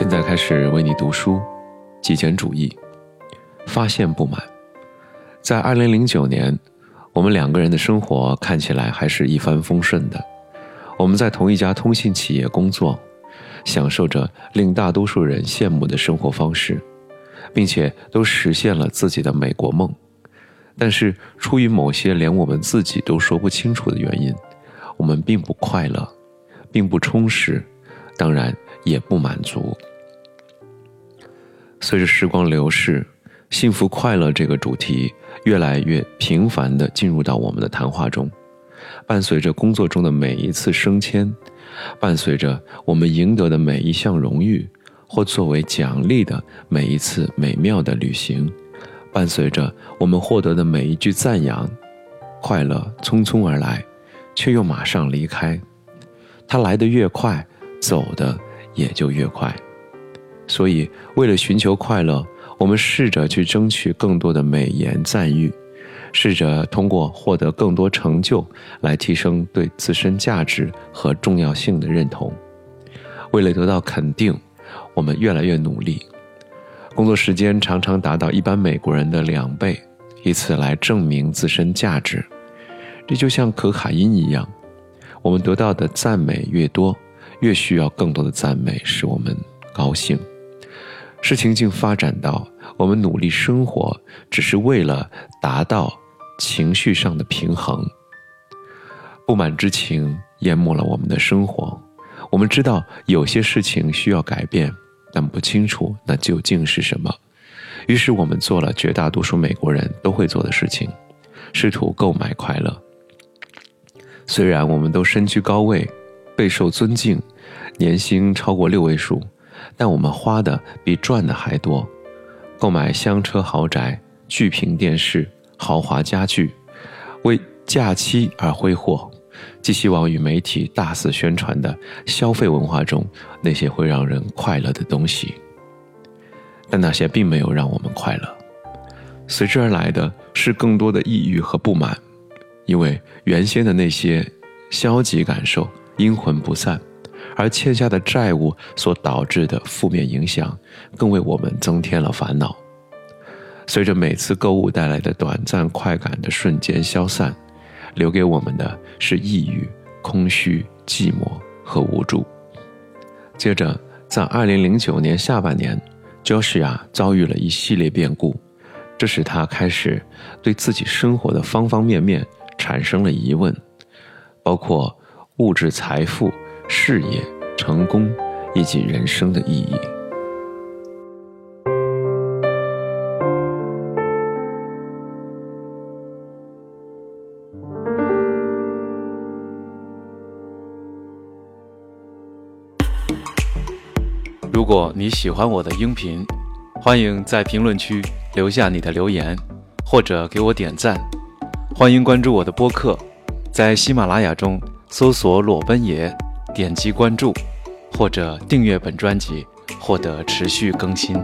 现在开始为你读书，极简主义，发现不满。在二零零九年，我们两个人的生活看起来还是一帆风顺的。我们在同一家通信企业工作，享受着令大多数人羡慕的生活方式，并且都实现了自己的美国梦。但是，出于某些连我们自己都说不清楚的原因，我们并不快乐，并不充实，当然也不满足。随着时光流逝，幸福快乐这个主题越来越频繁地进入到我们的谈话中。伴随着工作中的每一次升迁，伴随着我们赢得的每一项荣誉，或作为奖励的每一次美妙的旅行，伴随着我们获得的每一句赞扬，快乐匆匆而来，却又马上离开。它来得越快，走的也就越快。所以，为了寻求快乐，我们试着去争取更多的美言赞誉，试着通过获得更多成就来提升对自身价值和重要性的认同。为了得到肯定，我们越来越努力，工作时间常常达到一般美国人的两倍，以此来证明自身价值。这就像可卡因一样，我们得到的赞美越多，越需要更多的赞美使我们高兴。事情竟发展到我们努力生活，只是为了达到情绪上的平衡。不满之情淹没了我们的生活。我们知道有些事情需要改变，但不清楚那究竟是什么。于是我们做了绝大多数美国人都会做的事情，试图购买快乐。虽然我们都身居高位，备受尊敬，年薪超过六位数。但我们花的比赚的还多，购买香车豪宅、巨屏电视、豪华家具，为假期而挥霍，寄希望与媒体大肆宣传的消费文化中那些会让人快乐的东西。但那些并没有让我们快乐，随之而来的是更多的抑郁和不满，因为原先的那些消极感受阴魂不散。而欠下的债务所导致的负面影响，更为我们增添了烦恼。随着每次购物带来的短暂快感的瞬间消散，留给我们的是抑郁、空虚、寂寞和无助。接着，在2009年下半年，Joshua 遭遇了一系列变故，这使他开始对自己生活的方方面面产生了疑问，包括物质财富。事业成功以及人生的意义。如果你喜欢我的音频，欢迎在评论区留下你的留言，或者给我点赞。欢迎关注我的播客，在喜马拉雅中搜索“裸奔爷”。点击关注，或者订阅本专辑，获得持续更新。